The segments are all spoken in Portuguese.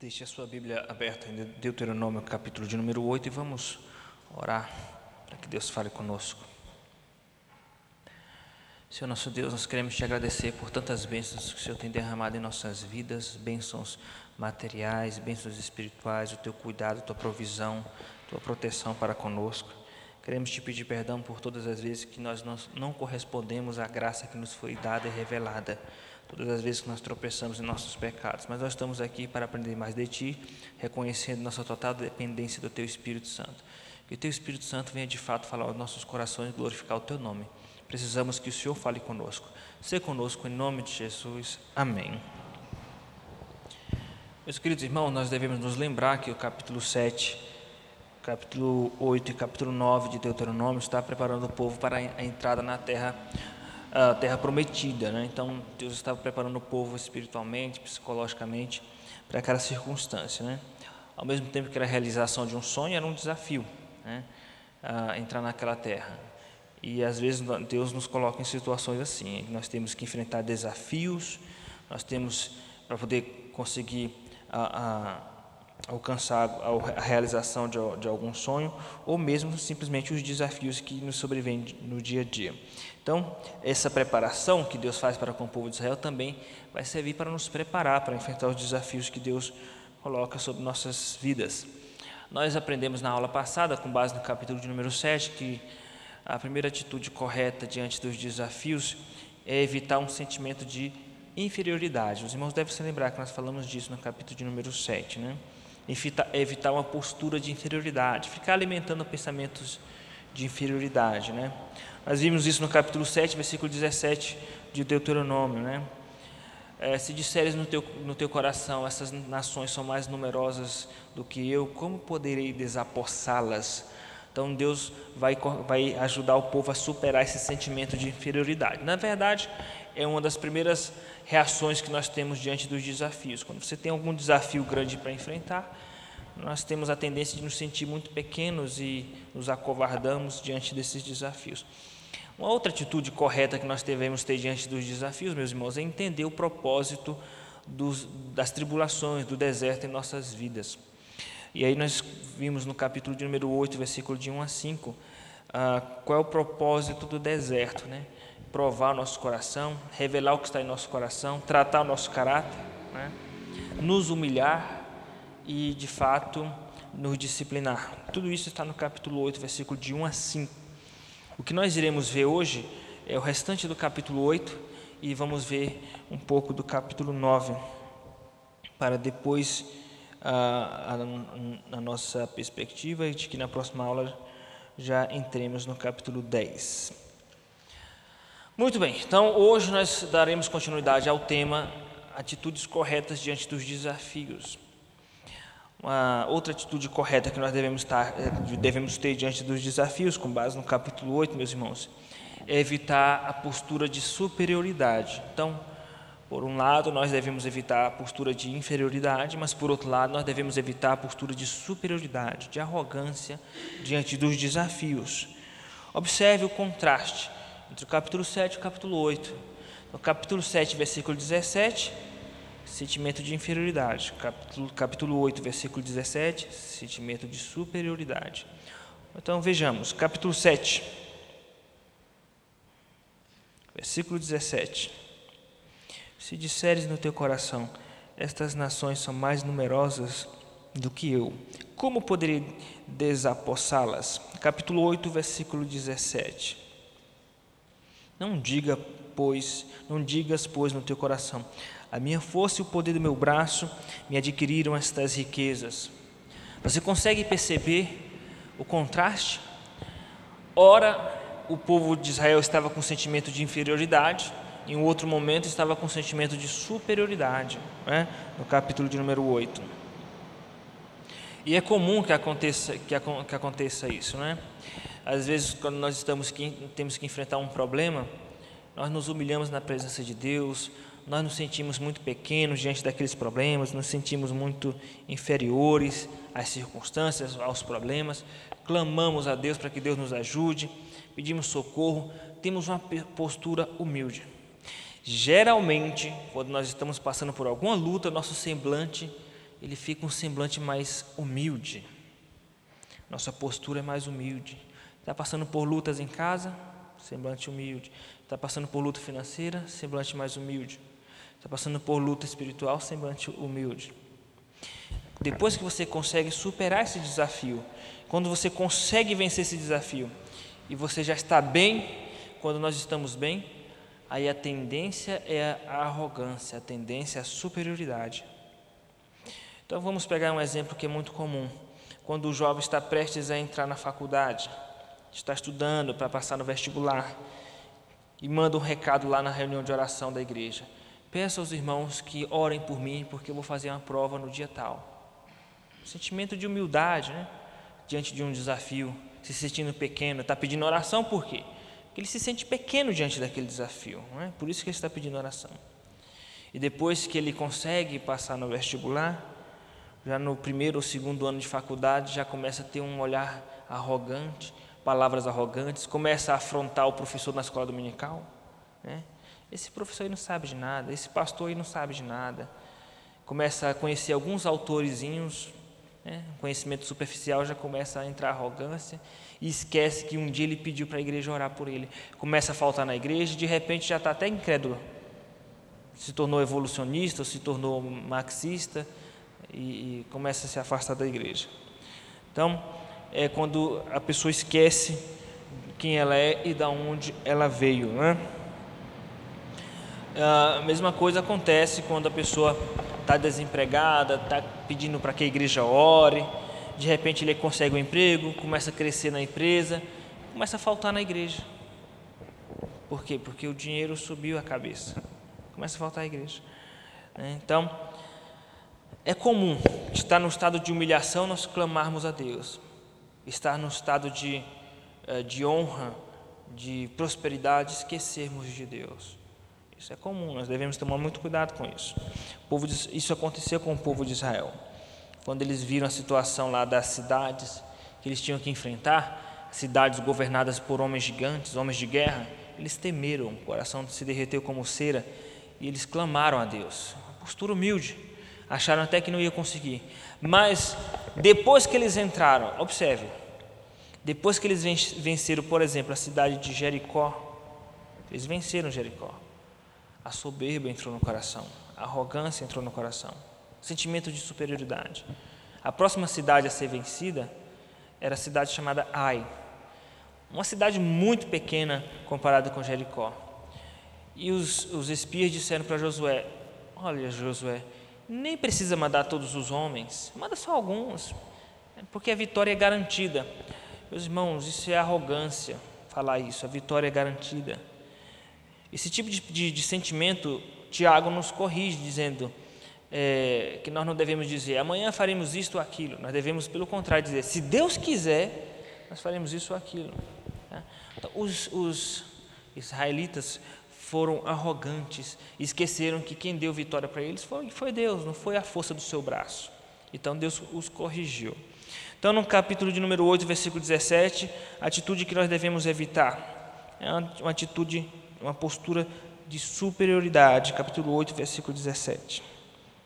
Deixe a sua Bíblia aberta em Deuteronômio, capítulo de número 8, e vamos orar para que Deus fale conosco. Senhor nosso Deus, nós queremos te agradecer por tantas bênçãos que o Senhor tem derramado em nossas vidas, bênçãos materiais, bênçãos espirituais, o teu cuidado, a tua provisão, a tua proteção para conosco. Queremos te pedir perdão por todas as vezes que nós não correspondemos à graça que nos foi dada e revelada todas as vezes que nós tropeçamos em nossos pecados, mas nós estamos aqui para aprender mais de Ti, reconhecendo nossa total dependência do Teu Espírito Santo. Que o Teu Espírito Santo venha de fato falar aos nossos corações e glorificar o Teu nome. Precisamos que o Senhor fale conosco. Seja conosco em nome de Jesus. Amém. Meus queridos irmãos, nós devemos nos lembrar que o capítulo 7, capítulo 8 e capítulo 9 de Deuteronômio está preparando o povo para a entrada na terra a terra prometida, né? Então Deus estava preparando o povo espiritualmente, psicologicamente para aquela circunstância, né? Ao mesmo tempo que era a realização de um sonho, era um desafio, né? A entrar naquela terra. E às vezes Deus nos coloca em situações assim, nós temos que enfrentar desafios, nós temos para poder conseguir a, a alcançar a realização de, de, algum sonho, ou mesmo simplesmente os desafios que nos sobrevêm no dia a dia. Então, essa preparação que Deus faz para com o povo de Israel também vai servir para nos preparar para enfrentar os desafios que Deus coloca sobre nossas vidas. Nós aprendemos na aula passada, com base no capítulo de número 7, que a primeira atitude correta diante dos desafios é evitar um sentimento de inferioridade. Os irmãos devem se lembrar que nós falamos disso no capítulo de número 7, né? evitar uma postura de inferioridade, ficar alimentando pensamentos de inferioridade. Né? Nós vimos isso no capítulo 7, versículo 17 de Deuteronômio. Né? É, se disseres no teu, no teu coração, essas nações são mais numerosas do que eu, como poderei desapossá-las? Então Deus vai, vai ajudar o povo a superar esse sentimento de inferioridade. Na verdade, é uma das primeiras reações que nós temos diante dos desafios. Quando você tem algum desafio grande para enfrentar, nós temos a tendência de nos sentir muito pequenos e nos acovardamos diante desses desafios. Uma outra atitude correta que nós devemos ter diante dos desafios, meus irmãos, é entender o propósito dos, das tribulações, do deserto em nossas vidas. E aí nós vimos no capítulo de número 8, versículo de 1 a 5, ah, qual é o propósito do deserto, né? Provar o nosso coração, revelar o que está em nosso coração, tratar o nosso caráter, né? nos humilhar e, de fato, nos disciplinar. Tudo isso está no capítulo 8, versículo de 1 a 5. O que nós iremos ver hoje é o restante do capítulo 8 e vamos ver um pouco do capítulo 9, para depois a, a, a nossa perspectiva de que na próxima aula já entremos no capítulo 10. Muito bem, então hoje nós daremos continuidade ao tema atitudes corretas diante dos desafios. Uma outra atitude correta que nós devemos, estar, devemos ter diante dos desafios, com base no capítulo 8, meus irmãos, é evitar a postura de superioridade. Então, por um lado, nós devemos evitar a postura de inferioridade, mas por outro lado, nós devemos evitar a postura de superioridade, de arrogância diante dos desafios. Observe o contraste entre o capítulo 7 e o capítulo 8. No capítulo 7, versículo 17, sentimento de inferioridade. Capítulo, capítulo 8, versículo 17, sentimento de superioridade. Então vejamos, capítulo 7, versículo 17. Se disseres no teu coração, estas nações são mais numerosas do que eu, como poderei desapossá-las? Capítulo 8, versículo 17. Não diga, pois, não digas, pois, no teu coração, a minha força e o poder do meu braço me adquiriram estas riquezas. Você consegue perceber o contraste? Ora, o povo de Israel estava com um sentimento de inferioridade, em outro momento estava com um sentimento de superioridade, né? no capítulo de número 8. E é comum que aconteça, que, que aconteça isso, né? Às vezes, quando nós estamos temos que enfrentar um problema, nós nos humilhamos na presença de Deus, nós nos sentimos muito pequenos diante daqueles problemas, nos sentimos muito inferiores às circunstâncias, aos problemas, clamamos a Deus para que Deus nos ajude, pedimos socorro, temos uma postura humilde. Geralmente, quando nós estamos passando por alguma luta, nosso semblante ele fica um semblante mais humilde. Nossa postura é mais humilde. Está passando por lutas em casa, semblante humilde. Está passando por luta financeira, semblante mais humilde. Está passando por luta espiritual, semblante humilde. Depois que você consegue superar esse desafio, quando você consegue vencer esse desafio e você já está bem, quando nós estamos bem, aí a tendência é a arrogância, a tendência é a superioridade. Então vamos pegar um exemplo que é muito comum. Quando o jovem está prestes a entrar na faculdade, está estudando para passar no vestibular e manda um recado lá na reunião de oração da igreja. Peço aos irmãos que orem por mim, porque eu vou fazer uma prova no dia tal. Sentimento de humildade, né? Diante de um desafio, se sentindo pequeno, está pedindo oração por quê? Porque ele se sente pequeno diante daquele desafio, não é? Por isso que ele está pedindo oração. E depois que ele consegue passar no vestibular, já no primeiro ou segundo ano de faculdade, já começa a ter um olhar arrogante, palavras arrogantes, começa a afrontar o professor na escola dominical. Né? Esse professor aí não sabe de nada, esse pastor aí não sabe de nada. Começa a conhecer alguns autorezinhos, né? conhecimento superficial já começa a entrar arrogância e esquece que um dia ele pediu para a igreja orar por ele. Começa a faltar na igreja e de repente já está até incrédulo. Se tornou evolucionista, se tornou marxista e, e começa a se afastar da igreja. Então, é quando a pessoa esquece quem ela é e da onde ela veio. Né? A mesma coisa acontece quando a pessoa está desempregada, está pedindo para que a igreja ore, de repente ele consegue um emprego, começa a crescer na empresa, começa a faltar na igreja. Por quê? Porque o dinheiro subiu a cabeça, começa a faltar a igreja. Né? Então, é comum estar no estado de humilhação nós clamarmos a Deus, estar no estado de, eh, de honra, de prosperidade, esquecermos de Deus. Isso é comum, nós devemos tomar muito cuidado com isso. De, isso aconteceu com o povo de Israel. Quando eles viram a situação lá das cidades que eles tinham que enfrentar, cidades governadas por homens gigantes, homens de guerra, eles temeram, o coração se derreteu como cera e eles clamaram a Deus. Uma postura humilde, acharam até que não ia conseguir. Mas depois que eles entraram, observe, depois que eles venceram, por exemplo, a cidade de Jericó, eles venceram Jericó. A soberba entrou no coração, a arrogância entrou no coração, sentimento de superioridade. A próxima cidade a ser vencida era a cidade chamada Ai, uma cidade muito pequena comparada com Jericó. E os, os espias disseram para Josué: Olha, Josué, nem precisa mandar todos os homens, manda só alguns, porque a vitória é garantida. Meus irmãos, isso é arrogância falar isso, a vitória é garantida. Esse tipo de, de, de sentimento, Tiago nos corrige, dizendo é, que nós não devemos dizer amanhã faremos isto ou aquilo, nós devemos, pelo contrário, dizer se Deus quiser, nós faremos isso ou aquilo. Então, os, os israelitas foram arrogantes, esqueceram que quem deu vitória para eles foi, foi Deus, não foi a força do seu braço. Então Deus os corrigiu. Então, no capítulo de número 8, versículo 17, a atitude que nós devemos evitar é uma atitude, uma postura de superioridade. Capítulo 8, versículo 17.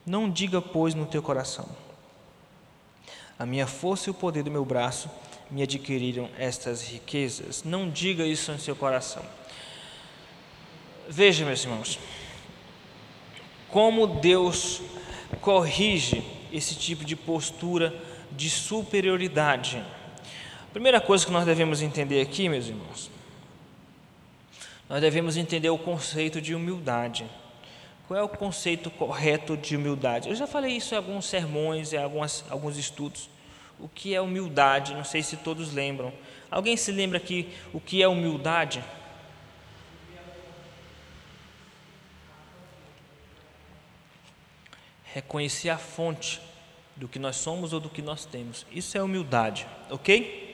Não diga, pois, no teu coração: A minha força e o poder do meu braço me adquiriram estas riquezas. Não diga isso no seu coração. Veja, meus irmãos, como Deus corrige esse tipo de postura de superioridade. Primeira coisa que nós devemos entender aqui, meus irmãos, nós devemos entender o conceito de humildade. Qual é o conceito correto de humildade? Eu já falei isso em alguns sermões, em algumas, alguns estudos. O que é humildade? Não sei se todos lembram. Alguém se lembra aqui o que é humildade? reconhecer a fonte do que nós somos ou do que nós temos. Isso é humildade, ok?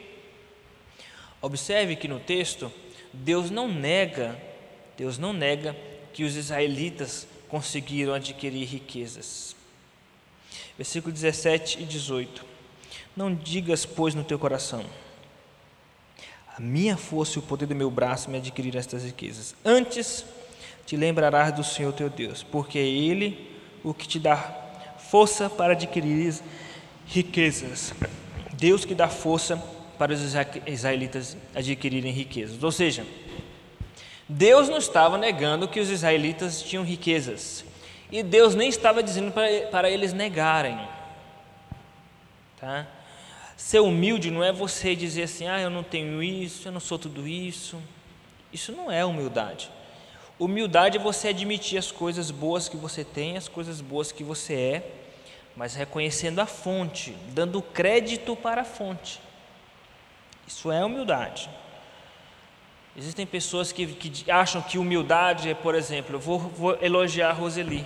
Observe que no texto, Deus não nega, Deus não nega que os israelitas conseguiram adquirir riquezas. Versículo 17 e 18. Não digas, pois, no teu coração, a minha força e o poder do meu braço me adquiriram estas riquezas. Antes te lembrarás do Senhor teu Deus, porque é Ele o que te dá força para adquirir riquezas. Deus que dá força para os israelitas adquirirem riquezas. Ou seja, Deus não estava negando que os israelitas tinham riquezas. E Deus nem estava dizendo para, para eles negarem. Tá? Ser humilde não é você dizer assim, ah, eu não tenho isso, eu não sou tudo isso. Isso não é humildade. Humildade é você admitir as coisas boas que você tem, as coisas boas que você é, mas reconhecendo a fonte, dando crédito para a fonte. Isso é humildade. Existem pessoas que, que acham que humildade é, por exemplo, eu vou, vou elogiar a Roseli.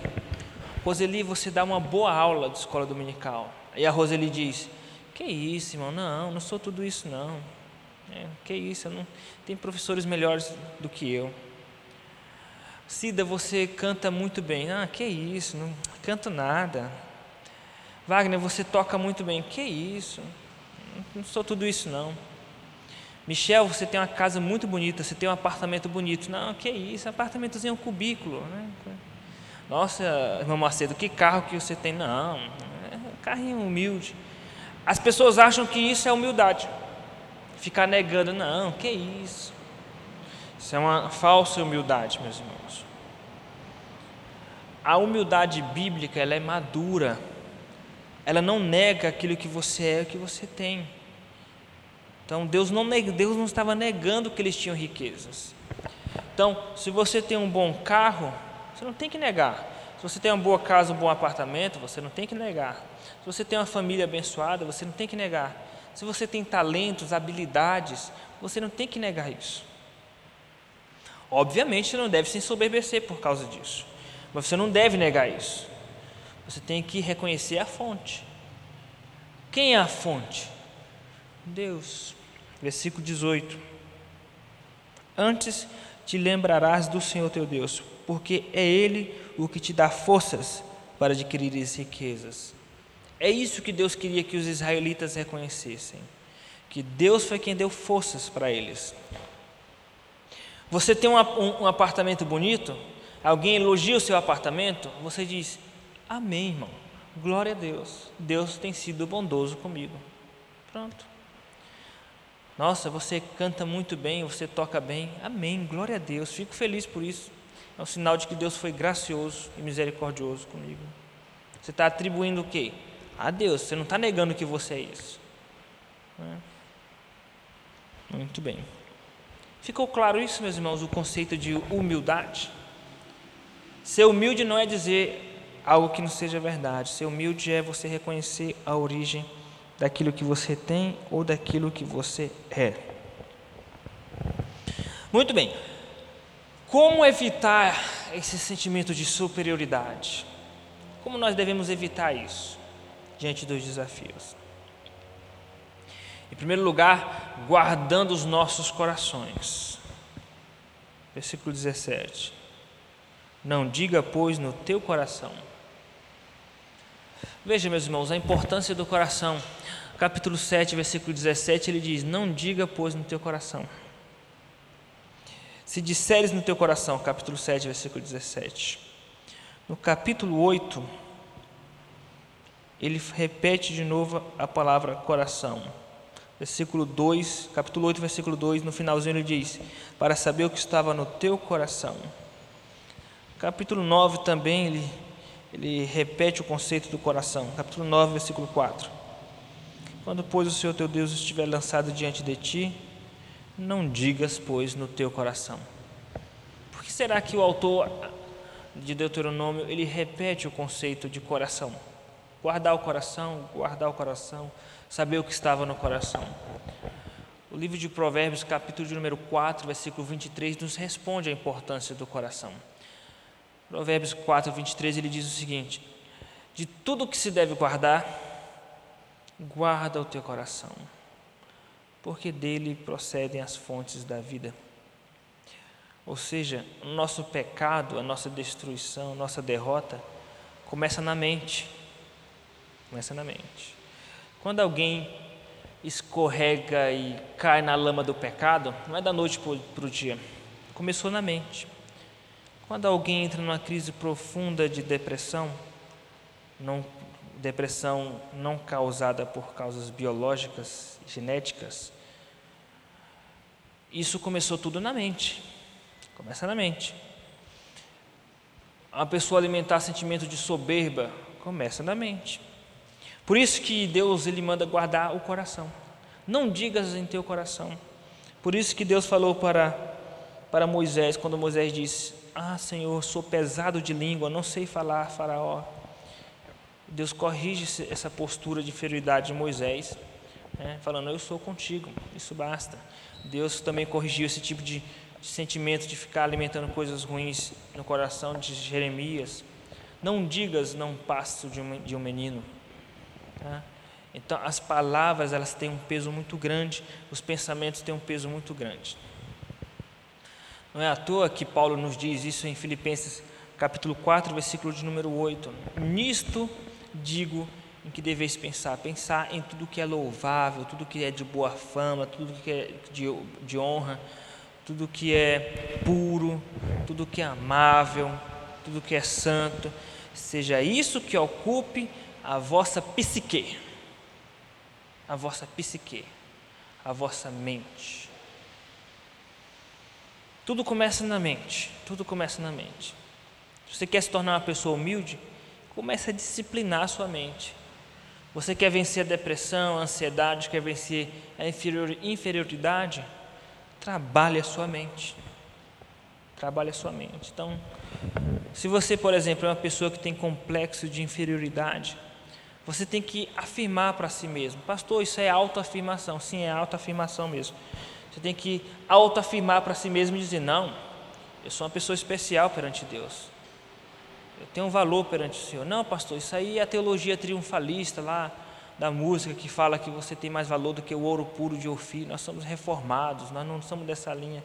Roseli, você dá uma boa aula de escola dominical. E a Roseli diz: Que isso, irmão? Não, não sou tudo isso, não. É, que isso, não... tem professores melhores do que eu. Cida, você canta muito bem. Ah, que isso, não canto nada. Wagner, você toca muito bem. Que isso, não sou tudo isso não. Michel, você tem uma casa muito bonita, você tem um apartamento bonito. Não, que isso, apartamentozinho é um cubículo. Né? Nossa, irmão Macedo, que carro que você tem? Não, é um carrinho humilde. As pessoas acham que isso é humildade. Ficar negando, não, que isso. Isso é uma falsa humildade, meus irmãos. A humildade bíblica, ela é madura. Ela não nega aquilo que você é, o que você tem. Então Deus não, Deus não estava negando que eles tinham riquezas. Então, se você tem um bom carro, você não tem que negar. Se você tem uma boa casa, um bom apartamento, você não tem que negar. Se você tem uma família abençoada, você não tem que negar. Se você tem talentos, habilidades, você não tem que negar isso. Obviamente, você não deve se ensoberbecer por causa disso. Mas você não deve negar isso. Você tem que reconhecer a fonte. Quem é a fonte? Deus. Versículo 18. Antes te lembrarás do Senhor teu Deus, porque é Ele o que te dá forças para adquirir as riquezas. É isso que Deus queria que os israelitas reconhecessem: que Deus foi quem deu forças para eles. Você tem um, um, um apartamento bonito, alguém elogia o seu apartamento, você diz: Amém, irmão. Glória a Deus. Deus tem sido bondoso comigo. Pronto. Nossa, você canta muito bem, você toca bem. Amém. Glória a Deus. Fico feliz por isso. É um sinal de que Deus foi gracioso e misericordioso comigo. Você está atribuindo o quê? A Deus. Você não está negando que você é isso. É? Muito bem. Ficou claro isso, meus irmãos, o conceito de humildade? Ser humilde não é dizer algo que não seja verdade. Ser humilde é você reconhecer a origem daquilo que você tem ou daquilo que você é. Muito bem. Como evitar esse sentimento de superioridade? Como nós devemos evitar isso diante dos desafios? Em primeiro lugar, guardando os nossos corações. Versículo 17. Não diga, pois, no teu coração. Veja, meus irmãos, a importância do coração capítulo 7, versículo 17, ele diz: Não diga, pois, no teu coração. Se disseres no teu coração, capítulo 7, versículo 17. No capítulo 8, ele repete de novo a palavra coração. Versículo 2, capítulo 8, versículo 2, no finalzinho ele diz: Para saber o que estava no teu coração. Capítulo 9 também ele, ele repete o conceito do coração. Capítulo 9, versículo 4. Quando, pois, o Senhor teu Deus estiver lançado diante de ti, não digas, pois, no teu coração. Por que será que o autor de Deuteronômio ele repete o conceito de coração? Guardar o coração, guardar o coração, saber o que estava no coração. O livro de Provérbios, capítulo de número 4, versículo 23, nos responde a importância do coração. Provérbios 4, 23, ele diz o seguinte: De tudo que se deve guardar, guarda o teu coração, porque dele procedem as fontes da vida. Ou seja, o nosso pecado, a nossa destruição, a nossa derrota começa na mente. Começa na mente. Quando alguém escorrega e cai na lama do pecado, não é da noite para o dia, começou na mente. Quando alguém entra numa crise profunda de depressão, não depressão não causada por causas biológicas, genéticas, isso começou tudo na mente. Começa na mente. A pessoa alimentar sentimento de soberba começa na mente. Por isso que Deus ele manda guardar o coração. Não digas em teu coração. Por isso que Deus falou para para Moisés quando Moisés disse: "Ah, Senhor, sou pesado de língua, não sei falar, Faraó". Deus corrige essa postura de inferioridade de Moisés, né, falando: Eu sou contigo, isso basta. Deus também corrigiu esse tipo de, sentimento de ficar alimentando coisas ruins no coração de Jeremias. Não digas, não passo de um, de um menino. Tá? Então, as palavras elas têm um peso muito grande, os pensamentos têm um peso muito grande. Não é à toa que Paulo nos diz isso em Filipenses capítulo 4, versículo de número 8. Nisto digo em que deveis pensar. Pensar em tudo que é louvável, tudo que é de boa fama, tudo que é de, de honra, tudo que é puro, tudo que é amável, tudo que é santo. Seja isso que ocupe a vossa psique, a vossa psique, a vossa mente. Tudo começa na mente, tudo começa na mente. Se você quer se tornar uma pessoa humilde, Comece a disciplinar a sua mente. Você quer vencer a depressão, a ansiedade, quer vencer a inferioridade? Trabalhe a sua mente. Trabalhe a sua mente. Então, se você, por exemplo, é uma pessoa que tem complexo de inferioridade, você tem que afirmar para si mesmo: Pastor, isso é autoafirmação. Sim, é autoafirmação mesmo. Você tem que autoafirmar para si mesmo e dizer: Não, eu sou uma pessoa especial perante Deus eu tenho um valor perante o Senhor. Não, pastor, isso aí é a teologia triunfalista lá da música que fala que você tem mais valor do que o ouro puro de Ofir. Nós somos reformados, nós não somos dessa linha.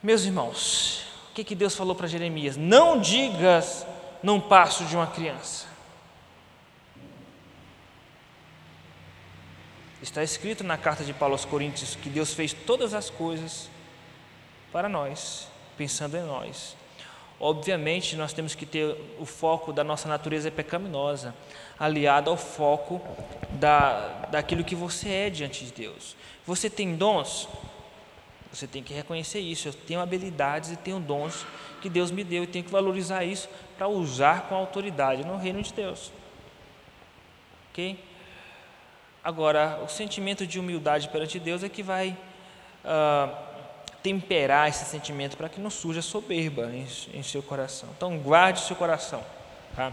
Meus irmãos, o que, que Deus falou para Jeremias? Não digas num passo de uma criança. Está escrito na carta de Paulo aos Coríntios que Deus fez todas as coisas para nós, pensando em nós. Obviamente, nós temos que ter o foco da nossa natureza pecaminosa, aliado ao foco da, daquilo que você é diante de Deus. Você tem dons? Você tem que reconhecer isso. Eu tenho habilidades e tenho dons que Deus me deu e tenho que valorizar isso para usar com autoridade no reino de Deus. Ok? Agora, o sentimento de humildade perante Deus é que vai. Uh, temperar esse sentimento para que não surja soberba em, em seu coração. Então, guarde seu coração. Tá?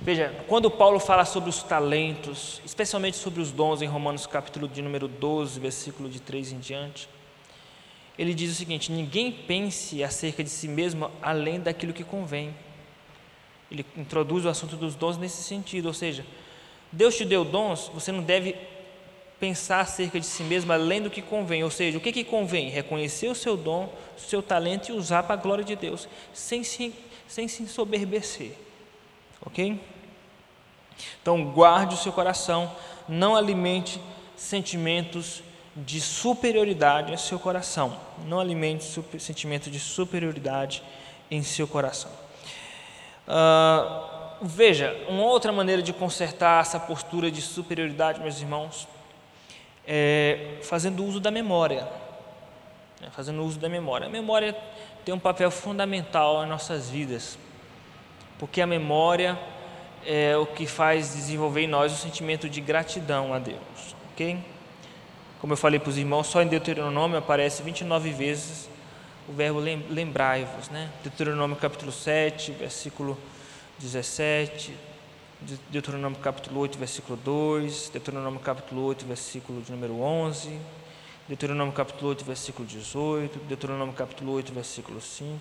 Veja, quando Paulo fala sobre os talentos, especialmente sobre os dons, em Romanos capítulo de número 12, versículo de 3 em diante, ele diz o seguinte: ninguém pense acerca de si mesmo além daquilo que convém. Ele introduz o assunto dos dons nesse sentido, ou seja, Deus te deu dons, você não deve pensar acerca de si mesmo além do que convém. Ou seja, o que, que convém? Reconhecer o seu dom, o seu talento e usar para a glória de Deus, sem se, sem se ensoberbecer. Ok? Então, guarde o seu coração, não alimente sentimentos de superioridade em seu coração. Não alimente sentimento de superioridade em seu coração. Uh, veja, uma outra maneira de consertar essa postura de superioridade, meus irmãos, é, fazendo uso da memória. Né, fazendo uso da memória. A memória tem um papel fundamental em nossas vidas, porque a memória é o que faz desenvolver em nós o sentimento de gratidão a Deus. Ok? Como eu falei para os irmãos, só em Deuteronômio aparece 29 vezes o verbo lembrai-vos. Né? Deuteronômio capítulo 7, versículo 17, Deuteronômio capítulo 8, versículo 2, Deuteronômio capítulo 8, versículo de número 11, Deuteronômio capítulo 8, versículo 18, Deuteronômio capítulo 8, versículo 5.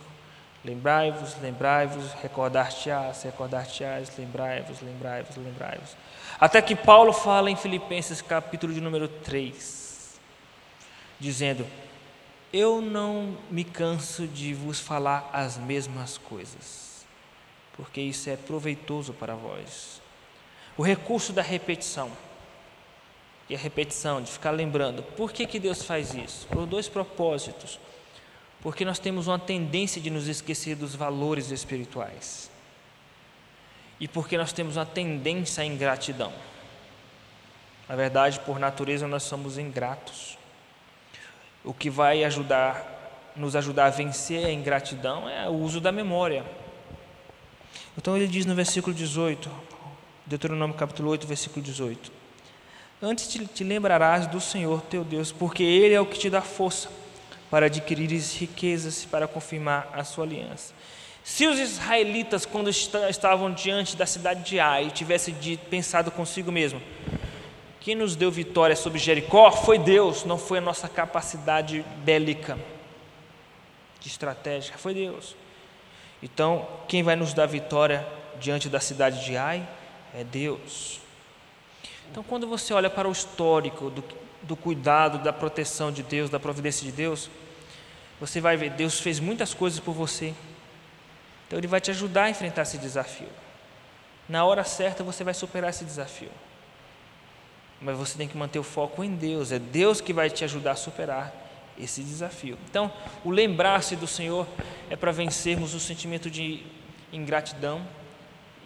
Lembrai-vos, lembrai-vos, recordar-te-ás, recordar-te-ás, lembrai-vos, lembrai-vos, lembrai-vos. Até que Paulo fala em Filipenses capítulo de número 3, dizendo: Eu não me canso de vos falar as mesmas coisas porque isso é proveitoso para vós. O recurso da repetição. E a repetição, de ficar lembrando. Por que, que Deus faz isso? Por dois propósitos. Porque nós temos uma tendência de nos esquecer dos valores espirituais. e porque nós temos uma tendência à ingratidão. Na verdade, por natureza, nós somos ingratos. O que vai ajudar, nos ajudar a vencer a ingratidão é o uso da memória. Então ele diz no versículo 18, Deuteronômio capítulo 8, versículo 18: Antes te, te lembrarás do Senhor teu Deus, porque Ele é o que te dá força para adquirires riquezas, para confirmar a sua aliança. Se os israelitas, quando estavam diante da cidade de Ai, tivessem pensado consigo mesmo, quem nos deu vitória sobre Jericó foi Deus, não foi a nossa capacidade bélica, de estratégia, foi Deus. Então, quem vai nos dar vitória diante da cidade de Ai é Deus. Então, quando você olha para o histórico do, do cuidado, da proteção de Deus, da providência de Deus, você vai ver, Deus fez muitas coisas por você. Então, Ele vai te ajudar a enfrentar esse desafio. Na hora certa, você vai superar esse desafio. Mas você tem que manter o foco em Deus. É Deus que vai te ajudar a superar esse desafio. Então, o lembrar-se do Senhor é para vencermos o sentimento de ingratidão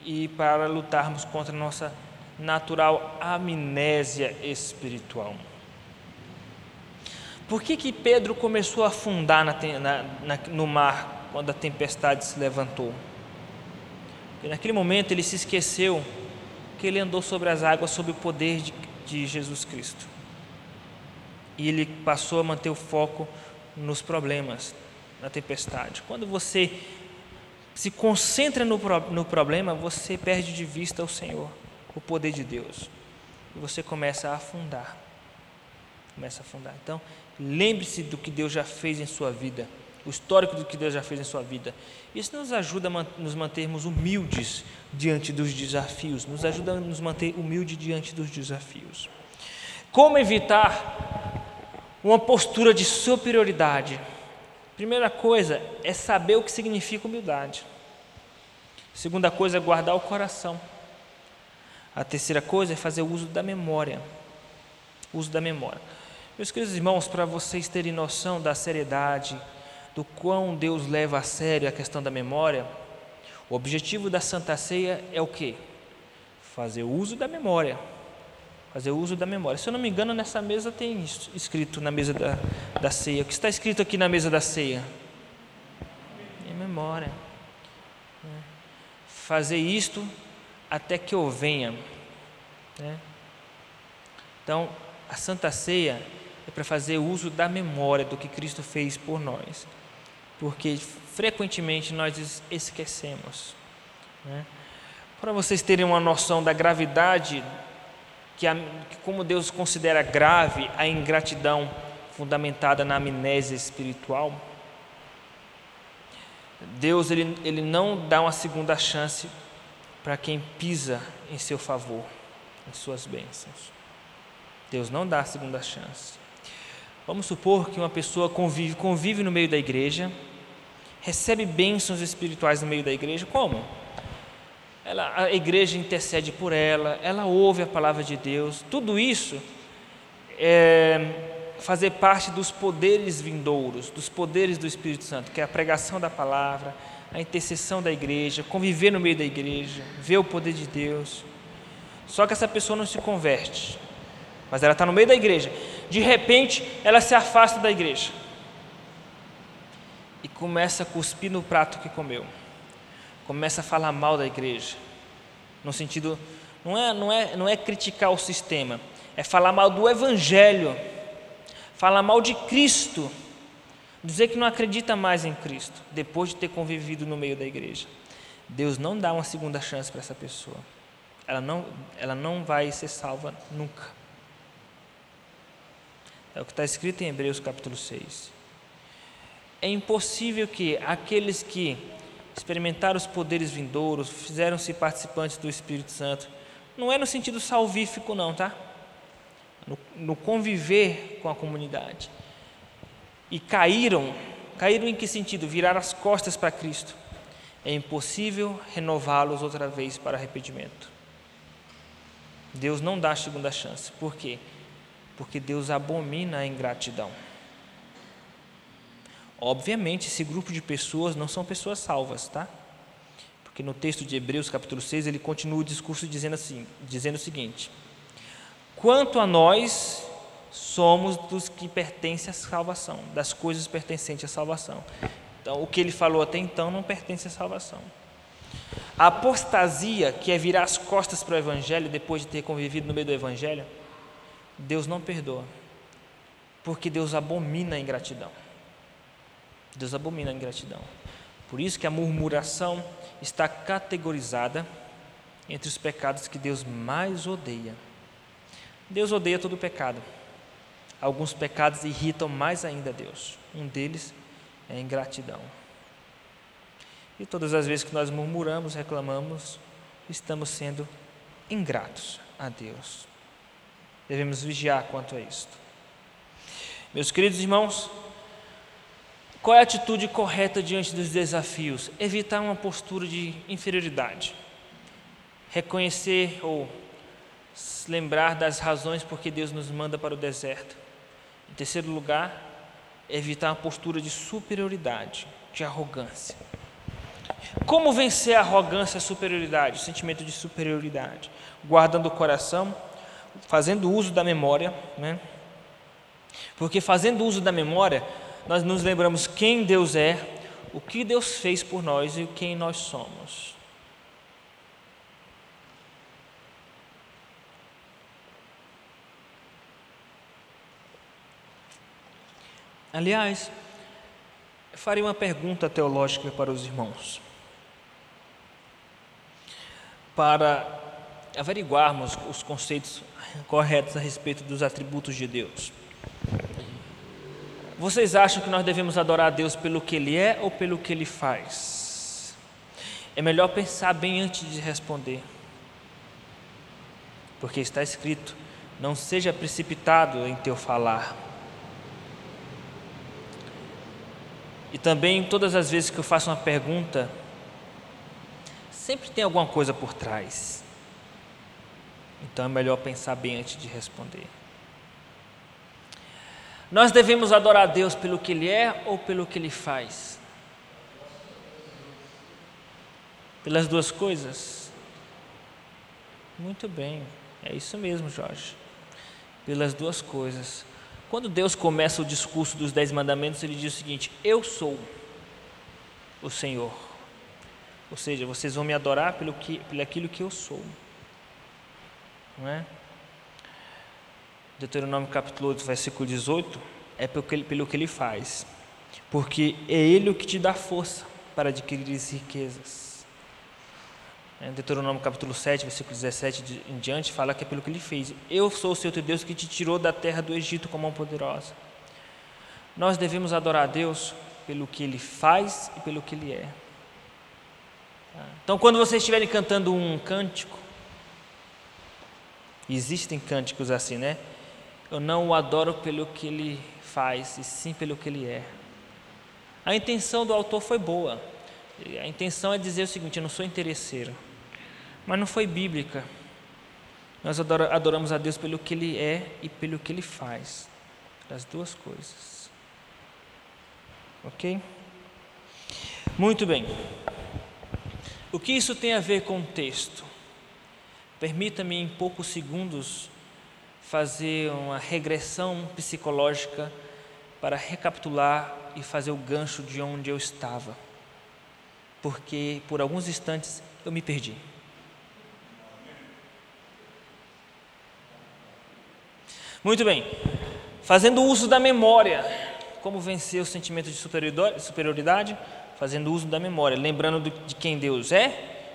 e para lutarmos contra a nossa natural amnésia espiritual. Por que, que Pedro começou a afundar na, na, no mar quando a tempestade se levantou? Porque naquele momento ele se esqueceu que ele andou sobre as águas sob o poder de, de Jesus Cristo. E ele passou a manter o foco nos problemas, na tempestade. Quando você se concentra no, no problema, você perde de vista o Senhor o poder de Deus. E você começa a afundar. Começa a afundar. Então, lembre-se do que Deus já fez em sua vida, o histórico do que Deus já fez em sua vida. Isso nos ajuda a nos mantermos humildes diante dos desafios, nos ajuda a nos manter humildes diante dos desafios. Como evitar uma postura de superioridade? Primeira coisa é saber o que significa humildade. Segunda coisa é guardar o coração. A terceira coisa é fazer uso da memória. Uso da memória. Meus queridos irmãos, para vocês terem noção da seriedade, do quão Deus leva a sério a questão da memória, o objetivo da Santa Ceia é o quê? Fazer uso da memória. Fazer uso da memória. Se eu não me engano, nessa mesa tem escrito na mesa da, da ceia. O que está escrito aqui na mesa da ceia? É memória. Fazer isto até que eu venha. Né? Então, a Santa Ceia é para fazer uso da memória do que Cristo fez por nós, porque frequentemente nós esquecemos. Né? Para vocês terem uma noção da gravidade, que, a, que como Deus considera grave a ingratidão fundamentada na amnésia espiritual, Deus ele, ele não dá uma segunda chance para quem pisa em seu favor, em suas bênçãos. Deus não dá a segunda chance. Vamos supor que uma pessoa convive, convive no meio da igreja, recebe bênçãos espirituais no meio da igreja, como? Ela, a igreja intercede por ela, ela ouve a palavra de Deus, tudo isso é fazer parte dos poderes vindouros, dos poderes do Espírito Santo, que é a pregação da palavra, a intercessão da igreja, conviver no meio da igreja, ver o poder de Deus. Só que essa pessoa não se converte, mas ela está no meio da igreja. De repente, ela se afasta da igreja e começa a cuspir no prato que comeu, começa a falar mal da igreja, no sentido, não é, não é, não é criticar o sistema, é falar mal do Evangelho, falar mal de Cristo dizer que não acredita mais em Cristo, depois de ter convivido no meio da igreja. Deus não dá uma segunda chance para essa pessoa. Ela não, ela não vai ser salva nunca. É o que está escrito em Hebreus capítulo 6. É impossível que aqueles que experimentaram os poderes vindouros, fizeram-se participantes do Espírito Santo, não é no sentido salvífico, não, tá? No, no conviver com a comunidade e caíram, caíram em que sentido? Virar as costas para Cristo. É impossível renová-los outra vez para arrependimento. Deus não dá segunda chance. Por quê? Porque Deus abomina a ingratidão. Obviamente, esse grupo de pessoas não são pessoas salvas, tá? Porque no texto de Hebreus, capítulo 6, ele continua o discurso dizendo assim, dizendo o seguinte: Quanto a nós, somos dos que pertencem à salvação, das coisas pertencentes à salvação. Então, o que ele falou até então não pertence à salvação. A apostasia, que é virar as costas para o Evangelho depois de ter convivido no meio do Evangelho, Deus não perdoa, porque Deus abomina a ingratidão. Deus abomina a ingratidão. Por isso que a murmuração está categorizada entre os pecados que Deus mais odeia. Deus odeia todo pecado. Alguns pecados irritam mais ainda a Deus. Um deles é a ingratidão. E todas as vezes que nós murmuramos, reclamamos, estamos sendo ingratos a Deus. Devemos vigiar quanto a isto. Meus queridos irmãos, qual é a atitude correta diante dos desafios? Evitar uma postura de inferioridade. Reconhecer ou lembrar das razões por que Deus nos manda para o deserto. Em terceiro lugar, evitar uma postura de superioridade, de arrogância. Como vencer a arrogância e a superioridade, o sentimento de superioridade? Guardando o coração, fazendo uso da memória, né? Porque fazendo uso da memória, nós nos lembramos quem Deus é, o que Deus fez por nós e quem nós somos. Aliás, farei uma pergunta teológica para os irmãos. Para averiguarmos os conceitos corretos a respeito dos atributos de Deus. Vocês acham que nós devemos adorar a Deus pelo que Ele é ou pelo que Ele faz? É melhor pensar bem antes de responder. Porque está escrito: não seja precipitado em teu falar E também, todas as vezes que eu faço uma pergunta, sempre tem alguma coisa por trás. Então é melhor pensar bem antes de responder. Nós devemos adorar a Deus pelo que Ele é ou pelo que Ele faz? Pelas duas coisas? Muito bem, é isso mesmo, Jorge. Pelas duas coisas. Quando Deus começa o discurso dos Dez Mandamentos, ele diz o seguinte: Eu sou o Senhor. Ou seja, vocês vão me adorar pelo, que, pelo aquilo que eu sou. Não é? Deuteronômio capítulo 8, versículo 18, é pelo que, ele, pelo que ele faz. Porque é Ele o que te dá força para adquirir riquezas. Em Deuteronômio capítulo 7, versículo 17 em diante, fala que é pelo que ele fez. Eu sou o Senhor teu Deus que te tirou da terra do Egito com mão poderosa. Nós devemos adorar a Deus pelo que ele faz e pelo que ele é. Então, quando vocês estiverem cantando um cântico, existem cânticos assim, né? Eu não o adoro pelo que ele faz, e sim pelo que ele é. A intenção do autor foi boa. A intenção é dizer o seguinte: eu não sou interesseiro mas não foi bíblica. Nós adoramos a Deus pelo que Ele é e pelo que Ele faz, as duas coisas. Ok? Muito bem. O que isso tem a ver com o texto? Permita-me, em poucos segundos, fazer uma regressão psicológica para recapitular e fazer o gancho de onde eu estava, porque por alguns instantes eu me perdi. Muito bem. Fazendo uso da memória. Como vencer o sentimento de superioridade? Fazendo uso da memória, lembrando de quem Deus é,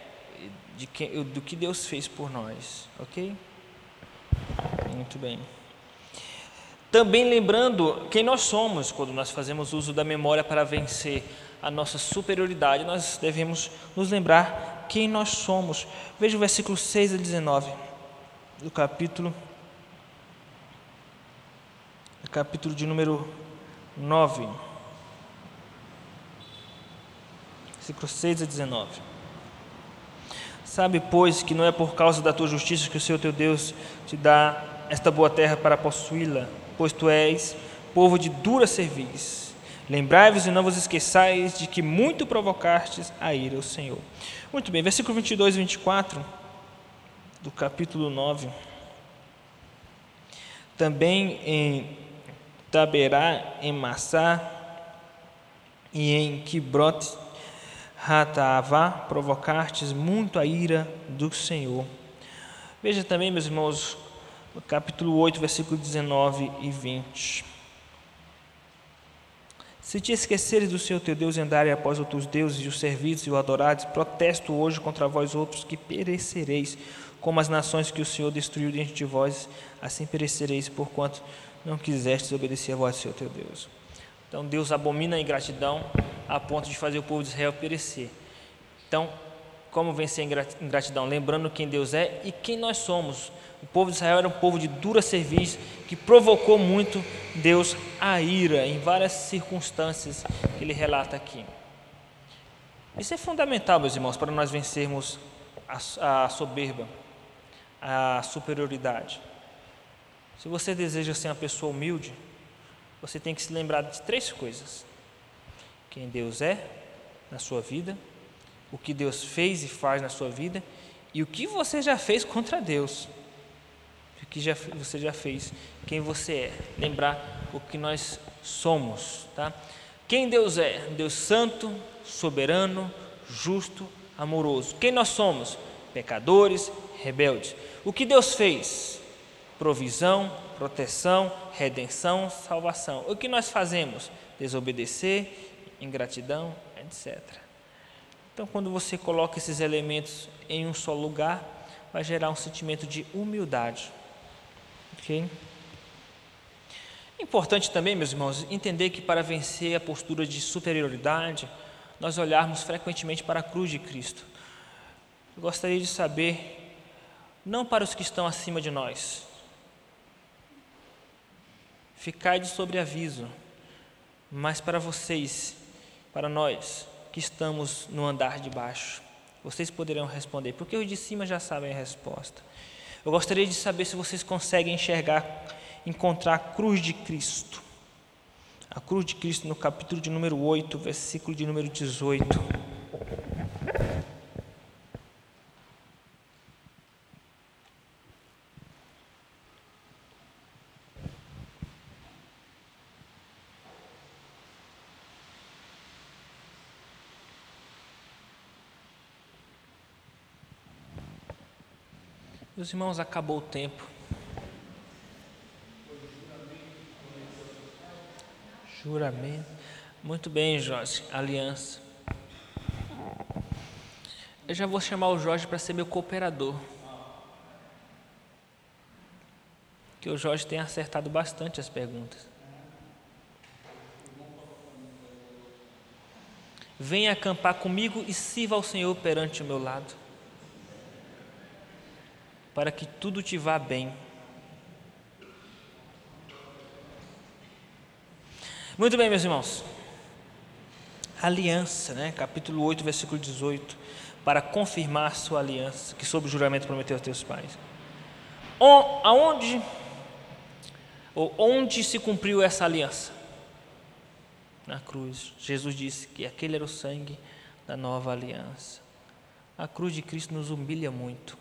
de quem, do que Deus fez por nós. Ok? Muito bem. Também lembrando quem nós somos, quando nós fazemos uso da memória para vencer a nossa superioridade, nós devemos nos lembrar quem nós somos. Veja o versículo 6 a 19 do capítulo capítulo de número 9, versículos 6 a 19. Sabe, pois, que não é por causa da tua justiça que o Senhor teu Deus te dá esta boa terra para possuí-la, pois tu és povo de dura cerviz, Lembrai-vos e não vos esqueçais de que muito provocastes a ira ao Senhor. Muito bem, versículo 22 e 24 do capítulo 9. Também em Taberá, em Massá e em Quibrote Ratavá provocastes muito a ira do Senhor. Veja também, meus irmãos, no capítulo 8, versículo 19 e 20. Se te esqueceres do Senhor teu Deus e andarem após outros deuses e os servidos e o adorares, protesto hoje contra vós outros que perecereis, como as nações que o Senhor destruiu diante de vós, assim perecereis, porquanto não quisestes obedecer a do Senhor teu Deus. Então Deus abomina a ingratidão a ponto de fazer o povo de Israel perecer. Então, como vencer a ingratidão? Lembrando quem Deus é e quem nós somos. O povo de Israel era um povo de dura serviço que provocou muito Deus a ira em várias circunstâncias que ele relata aqui. Isso é fundamental, meus irmãos, para nós vencermos a, a soberba, a superioridade. Se você deseja ser uma pessoa humilde, você tem que se lembrar de três coisas: quem Deus é na sua vida, o que Deus fez e faz na sua vida e o que você já fez contra Deus. O que já, você já fez, quem você é. Lembrar o que nós somos. Tá? Quem Deus é? Deus santo, soberano, justo, amoroso. Quem nós somos? Pecadores, rebeldes. O que Deus fez? Provisão, proteção, redenção, salvação. O que nós fazemos? Desobedecer, ingratidão, etc. Então, quando você coloca esses elementos em um só lugar, vai gerar um sentimento de humildade. Ok? Importante também, meus irmãos, entender que para vencer a postura de superioridade, nós olharmos frequentemente para a cruz de Cristo. Eu gostaria de saber, não para os que estão acima de nós, ficai de sobreaviso, mas para vocês, para nós que estamos no andar de baixo, vocês poderão responder, porque os de cima já sabem a resposta. Eu gostaria de saber se vocês conseguem enxergar, encontrar a cruz de Cristo. A cruz de Cristo no capítulo de número 8, versículo de número 18. Meus irmãos, acabou o tempo. Juramento. Muito bem, Jorge. Aliança. Eu já vou chamar o Jorge para ser meu cooperador. Que o Jorge tem acertado bastante as perguntas. Venha acampar comigo e sirva ao Senhor perante o meu lado para que tudo te vá bem. Muito bem, meus irmãos. Aliança, né? capítulo 8, versículo 18. Para confirmar sua aliança, que sob o juramento prometeu a teus pais. Aonde, ou onde se cumpriu essa aliança? Na cruz. Jesus disse que aquele era o sangue da nova aliança. A cruz de Cristo nos humilha muito.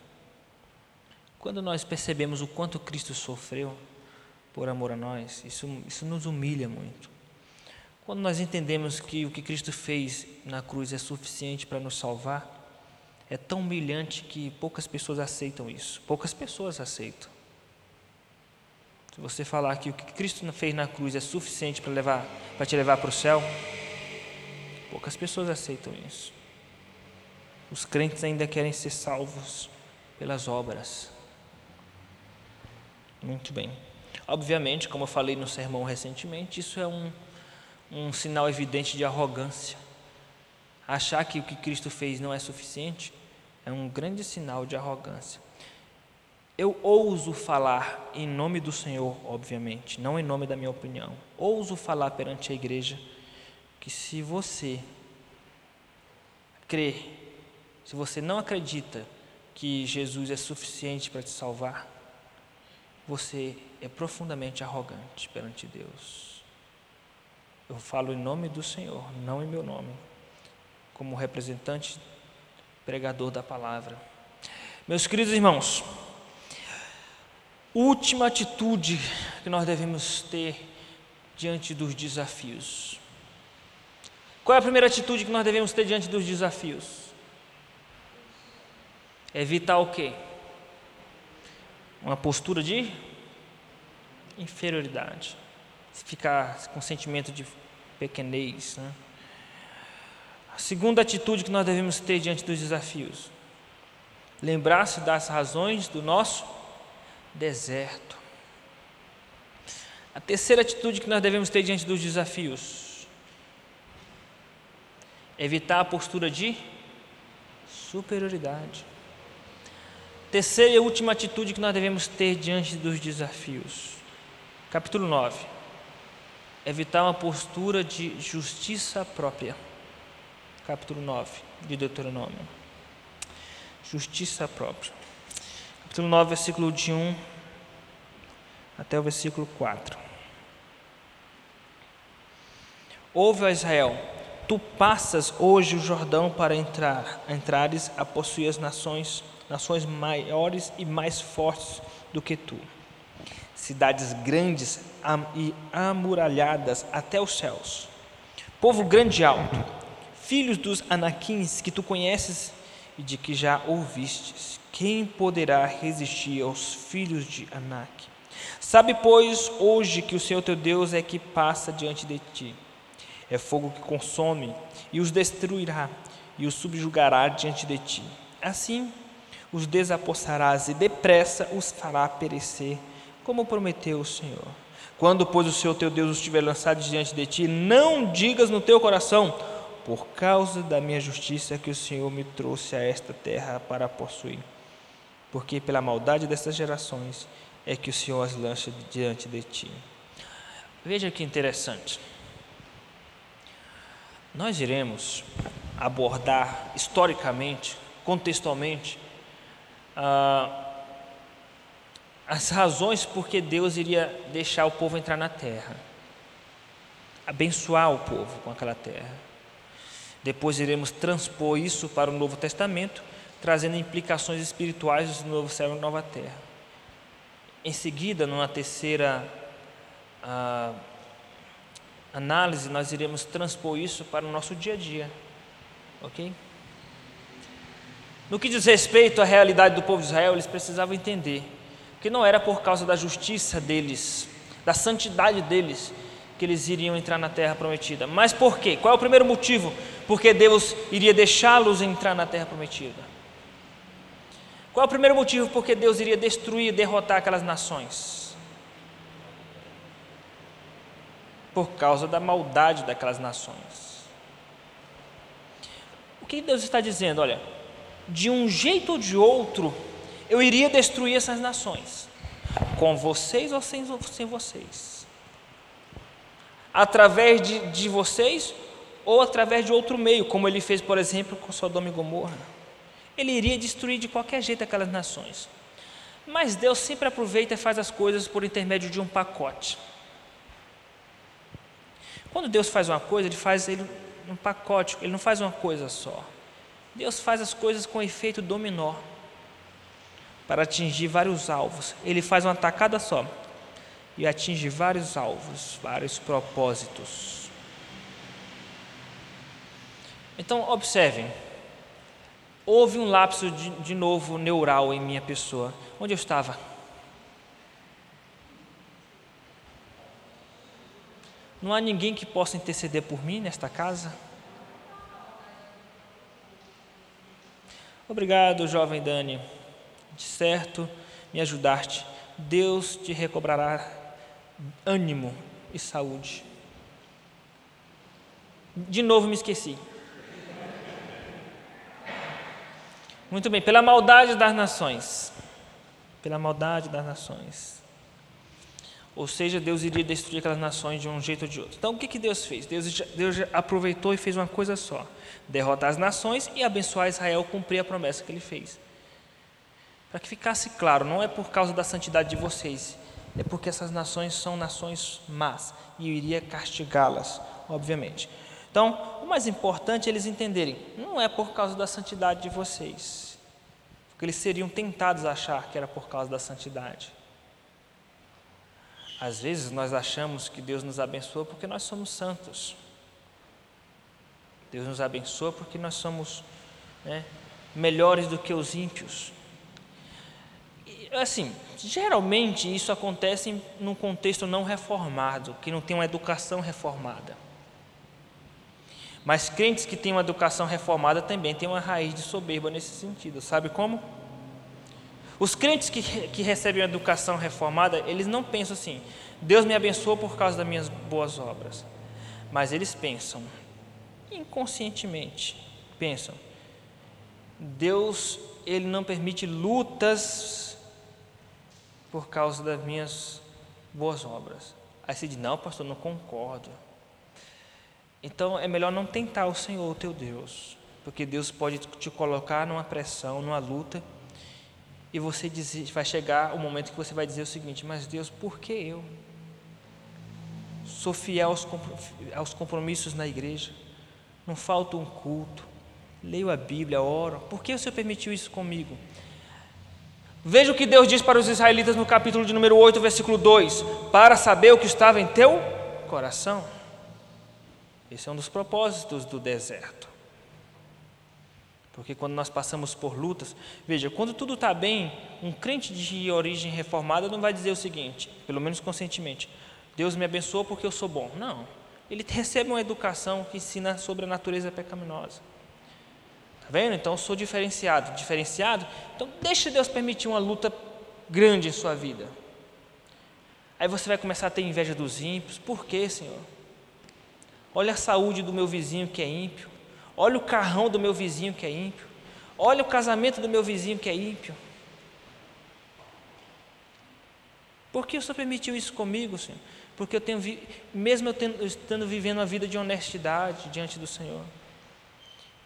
Quando nós percebemos o quanto Cristo sofreu por amor a nós, isso, isso nos humilha muito. Quando nós entendemos que o que Cristo fez na cruz é suficiente para nos salvar, é tão humilhante que poucas pessoas aceitam isso. Poucas pessoas aceitam. Se você falar que o que Cristo fez na cruz é suficiente para levar, para te levar para o céu, poucas pessoas aceitam isso. Os crentes ainda querem ser salvos pelas obras. Muito bem. Obviamente, como eu falei no sermão recentemente, isso é um, um sinal evidente de arrogância. Achar que o que Cristo fez não é suficiente é um grande sinal de arrogância. Eu ouso falar em nome do Senhor, obviamente, não em nome da minha opinião. Ouso falar perante a igreja que se você crê, se você não acredita que Jesus é suficiente para te salvar, você é profundamente arrogante perante Deus. Eu falo em nome do Senhor, não em meu nome, como representante, pregador da palavra. Meus queridos irmãos, última atitude que nós devemos ter diante dos desafios. Qual é a primeira atitude que nós devemos ter diante dos desafios? Evitar o quê? Uma postura de inferioridade. Ficar com sentimento de pequenez. Né? A segunda atitude que nós devemos ter diante dos desafios: lembrar-se das razões do nosso deserto. A terceira atitude que nós devemos ter diante dos desafios: evitar a postura de superioridade. Terceira e última atitude que nós devemos ter diante dos desafios. Capítulo 9. Evitar uma postura de justiça própria. Capítulo 9 de Deuteronômio. Justiça própria. Capítulo 9, versículo de 1 até o versículo 4. Ouve, ó Israel, tu passas hoje o Jordão para entrar, entrares a possuir as nações nações maiores e mais fortes do que tu, cidades grandes e amuralhadas até os céus, povo grande e alto, filhos dos anaquins que tu conheces e de que já ouvistes, quem poderá resistir aos filhos de Anak? Sabe, pois, hoje que o Senhor teu Deus é que passa diante de ti. É fogo que consome e os destruirá e os subjugará diante de ti. Assim, os desapossarás e depressa os fará perecer, como prometeu o Senhor. Quando, pois, o Senhor teu Deus os tiver lançado diante de ti, não digas no teu coração, por causa da minha justiça que o Senhor me trouxe a esta terra para possuir. Porque pela maldade dessas gerações é que o Senhor as lança diante de ti. Veja que interessante. Nós iremos abordar historicamente, contextualmente, ah, as razões por que Deus iria deixar o povo entrar na terra, abençoar o povo com aquela terra. Depois iremos transpor isso para o Novo Testamento, trazendo implicações espirituais do novo céu e nova terra. Em seguida, numa terceira ah, análise, nós iremos transpor isso para o nosso dia a dia, ok? No que diz respeito à realidade do povo de Israel, eles precisavam entender que não era por causa da justiça deles, da santidade deles, que eles iriam entrar na terra prometida. Mas por quê? Qual é o primeiro motivo porque Deus iria deixá-los entrar na terra prometida? Qual é o primeiro motivo porque Deus iria destruir, derrotar aquelas nações? Por causa da maldade daquelas nações. O que Deus está dizendo? Olha, de um jeito ou de outro, eu iria destruir essas nações, com vocês ou sem, sem vocês, através de, de vocês ou através de outro meio, como ele fez, por exemplo, com Sodoma e Gomorra. Ele iria destruir de qualquer jeito aquelas nações. Mas Deus sempre aproveita e faz as coisas por intermédio de um pacote. Quando Deus faz uma coisa, Ele faz ele um pacote, Ele não faz uma coisa só. Deus faz as coisas com efeito dominó para atingir vários alvos. Ele faz uma tacada só e atinge vários alvos, vários propósitos. Então, observem. Houve um lapso de, de novo neural em minha pessoa. Onde eu estava? Não há ninguém que possa interceder por mim nesta casa? Obrigado, jovem Dani. De certo, me ajudaste. Deus te recobrará ânimo e saúde. De novo me esqueci. Muito bem, pela maldade das nações. Pela maldade das nações. Ou seja, Deus iria destruir aquelas nações de um jeito ou de outro. Então, o que, que Deus fez? Deus, Deus aproveitou e fez uma coisa só: derrotar as nações e abençoar Israel, cumprir a promessa que ele fez. Para que ficasse claro, não é por causa da santidade de vocês, é porque essas nações são nações más e eu iria castigá-las obviamente. Então, o mais importante é eles entenderem, não é por causa da santidade de vocês, porque eles seriam tentados a achar que era por causa da santidade. Às vezes nós achamos que Deus nos abençoa porque nós somos santos. Deus nos abençoa porque nós somos né, melhores do que os ímpios. E, assim, geralmente isso acontece num contexto não reformado, que não tem uma educação reformada. Mas crentes que têm uma educação reformada também têm uma raiz de soberba nesse sentido. Sabe como? Os crentes que, que recebem uma educação reformada, eles não pensam assim: Deus me abençoou por causa das minhas boas obras. Mas eles pensam, inconscientemente, pensam: Deus, Ele não permite lutas por causa das minhas boas obras. Aí você diz: Não, pastor, não concordo. Então é melhor não tentar o Senhor, teu Deus, porque Deus pode te colocar numa pressão, numa luta, e você diz, vai chegar o momento que você vai dizer o seguinte: Mas Deus, por que eu? Sou fiel aos compromissos na igreja, não falta um culto, leio a Bíblia, oro, por que o Senhor permitiu isso comigo? Veja o que Deus diz para os israelitas no capítulo de número 8, versículo 2: Para saber o que estava em teu coração. Esse é um dos propósitos do deserto. Porque quando nós passamos por lutas, veja, quando tudo está bem, um crente de origem reformada não vai dizer o seguinte, pelo menos conscientemente: Deus me abençoou porque eu sou bom. Não. Ele recebe uma educação que ensina sobre a natureza pecaminosa. Está vendo? Então eu sou diferenciado. Diferenciado? Então deixe Deus permitir uma luta grande em sua vida. Aí você vai começar a ter inveja dos ímpios. Por quê, Senhor? Olha a saúde do meu vizinho que é ímpio. Olha o carrão do meu vizinho que é ímpio. Olha o casamento do meu vizinho que é ímpio. Por que o Senhor permitiu isso comigo, Senhor? Porque eu tenho, mesmo eu tendo, estando vivendo uma vida de honestidade diante do Senhor.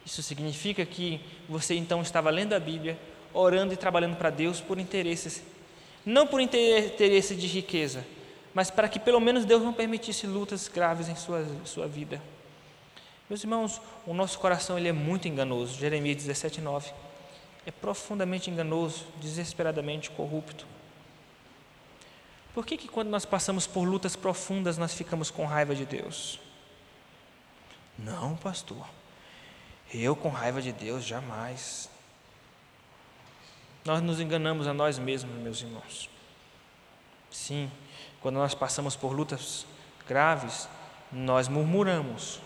Isso significa que você então estava lendo a Bíblia, orando e trabalhando para Deus por interesses, não por interesse de riqueza, mas para que pelo menos Deus não permitisse lutas graves em sua, sua vida. Meus irmãos, o nosso coração ele é muito enganoso. Jeremias 17, 9. É profundamente enganoso, desesperadamente corrupto. Por que, que quando nós passamos por lutas profundas nós ficamos com raiva de Deus? Não, pastor. Eu com raiva de Deus jamais. Nós nos enganamos a nós mesmos, meus irmãos. Sim, quando nós passamos por lutas graves, nós murmuramos,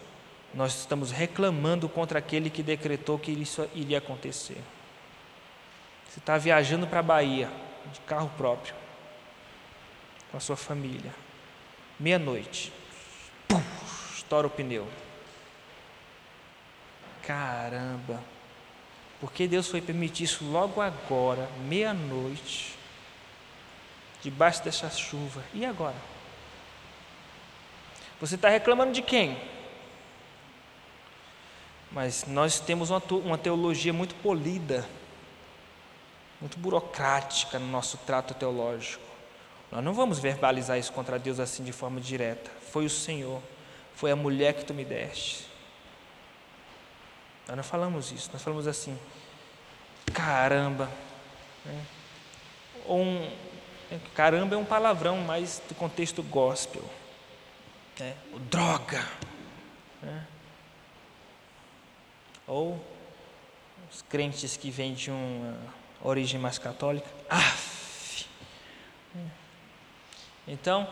nós estamos reclamando contra aquele que decretou que isso iria acontecer. Você está viajando para a Bahia, de carro próprio, com a sua família, meia-noite, estoura o pneu. Caramba, por que Deus foi permitir isso logo agora, meia-noite? debaixo dessa chuva. E agora? Você está reclamando de quem? Mas nós temos uma teologia muito polida, muito burocrática no nosso trato teológico. Nós não vamos verbalizar isso contra Deus assim de forma direta. Foi o Senhor, foi a mulher que tu me deste. Nós não falamos isso, nós falamos assim, caramba. Né? Ou um, Caramba é um palavrão mais do contexto gospel. Né? O droga. Né? Ou os crentes que vêm de uma origem mais católica. Af. Então,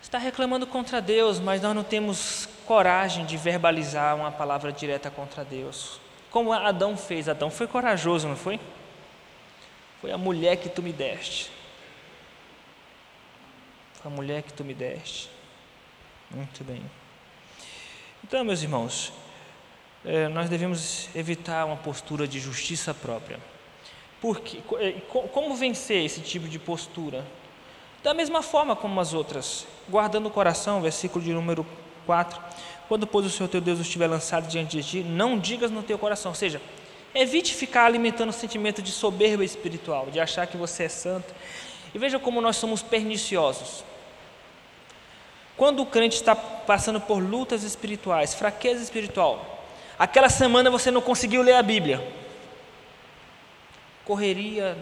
está reclamando contra Deus, mas nós não temos coragem de verbalizar uma palavra direta contra Deus. Como Adão fez. Adão foi corajoso, não foi? Foi a mulher que tu me deste. Foi a mulher que tu me deste. Muito bem. Então, meus irmãos, é, nós devemos evitar uma postura de justiça própria. Porque, é, como vencer esse tipo de postura? Da mesma forma como as outras, guardando o coração, versículo de número 4. Quando, pois, o Senhor teu Deus estiver lançado diante de ti, não digas no teu coração, ou seja, Evite ficar alimentando o sentimento de soberba espiritual, de achar que você é santo. E veja como nós somos perniciosos. Quando o crente está passando por lutas espirituais, fraqueza espiritual, aquela semana você não conseguiu ler a Bíblia, correria,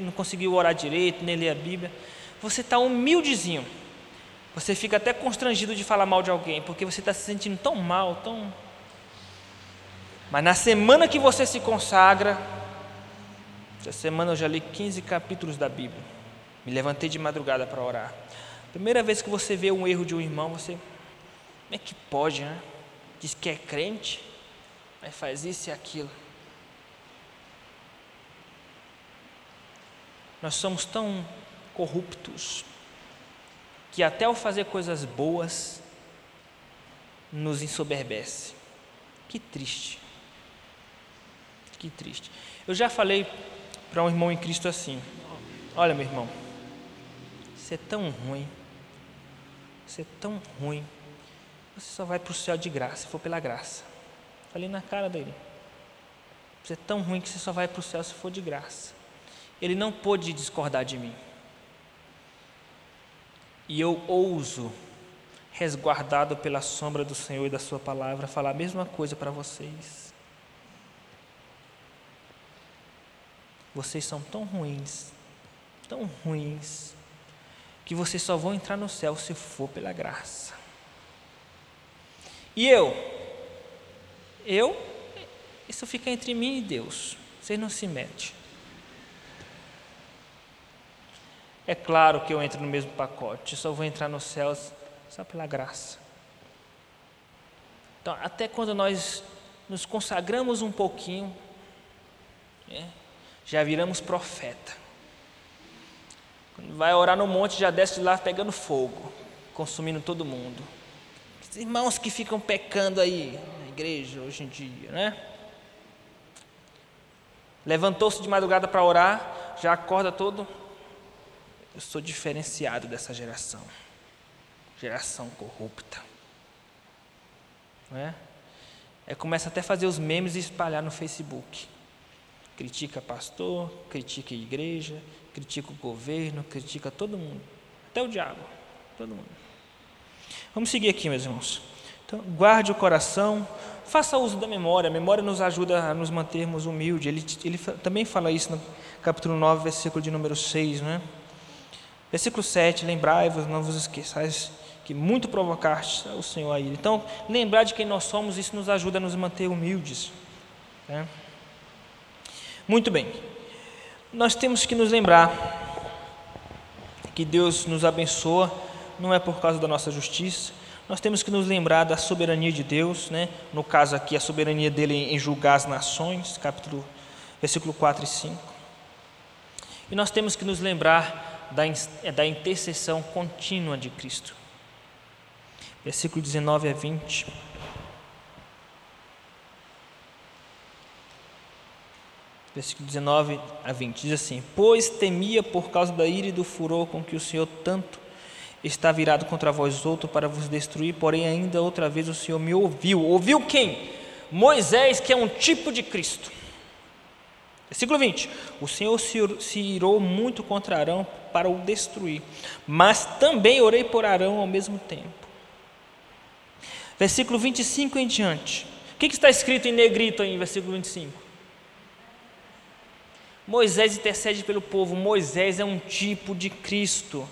não conseguiu orar direito, nem ler a Bíblia, você está humildezinho. Você fica até constrangido de falar mal de alguém, porque você está se sentindo tão mal, tão. Mas na semana que você se consagra, essa semana eu já li 15 capítulos da Bíblia. Me levantei de madrugada para orar. Primeira vez que você vê um erro de um irmão, você. Como é que pode, né? Diz que é crente, mas faz isso e aquilo. Nós somos tão corruptos que até ao fazer coisas boas nos ensoberbece. Que triste. Que triste. Eu já falei para um irmão em Cristo assim: Olha, meu irmão, você é tão ruim, você é tão ruim, você só vai para o céu de graça, se for pela graça. Falei na cara dele: Você é tão ruim que você só vai para o céu se for de graça. Ele não pôde discordar de mim. E eu ouso, resguardado pela sombra do Senhor e da Sua palavra, falar a mesma coisa para vocês. Vocês são tão ruins, tão ruins, que vocês só vão entrar no céu se for pela graça. E eu? Eu? Isso fica entre mim e Deus. Vocês não se metem. É claro que eu entro no mesmo pacote, só vou entrar nos céus só pela graça. Então, até quando nós nos consagramos um pouquinho, né, já viramos profeta. Quando vai orar no monte, já desce de lá pegando fogo, consumindo todo mundo. Os irmãos que ficam pecando aí na igreja hoje em dia, né? Levantou-se de madrugada para orar, já acorda todo eu sou diferenciado dessa geração, geração corrupta. Não é? Começa até a fazer os memes e espalhar no Facebook. Critica pastor, critica igreja, critica o governo, critica todo mundo, até o diabo, todo mundo. Vamos seguir aqui, meus irmãos. Então, guarde o coração, faça uso da memória. A memória nos ajuda a nos mantermos humildes. Ele, ele também fala isso no capítulo 9, versículo de número 6, não é? Versículo 7, lembrai-vos, não vos esqueçais que muito provocaste o Senhor a ira. Então, lembrar de quem nós somos, isso nos ajuda a nos manter humildes. Né? Muito bem, nós temos que nos lembrar que Deus nos abençoa, não é por causa da nossa justiça, nós temos que nos lembrar da soberania de Deus, né? no caso aqui, a soberania dele em julgar as nações, capítulo, versículo 4 e 5. E nós temos que nos lembrar da, é da intercessão contínua de Cristo. Versículo 19 a 20. Versículo 19 a 20 diz assim: Pois temia por causa da ira e do furor com que o Senhor tanto está virado contra vós outro para vos destruir, porém ainda outra vez o Senhor me ouviu. Ouviu quem? Moisés, que é um tipo de Cristo. Versículo 20: O Senhor se irou muito contra Arão para o destruir, mas também orei por Arão ao mesmo tempo. Versículo 25 em diante. O que, está escrito em negrito aí em versículo 25? Moisés intercede pelo povo. Moisés é um tipo de Cristo.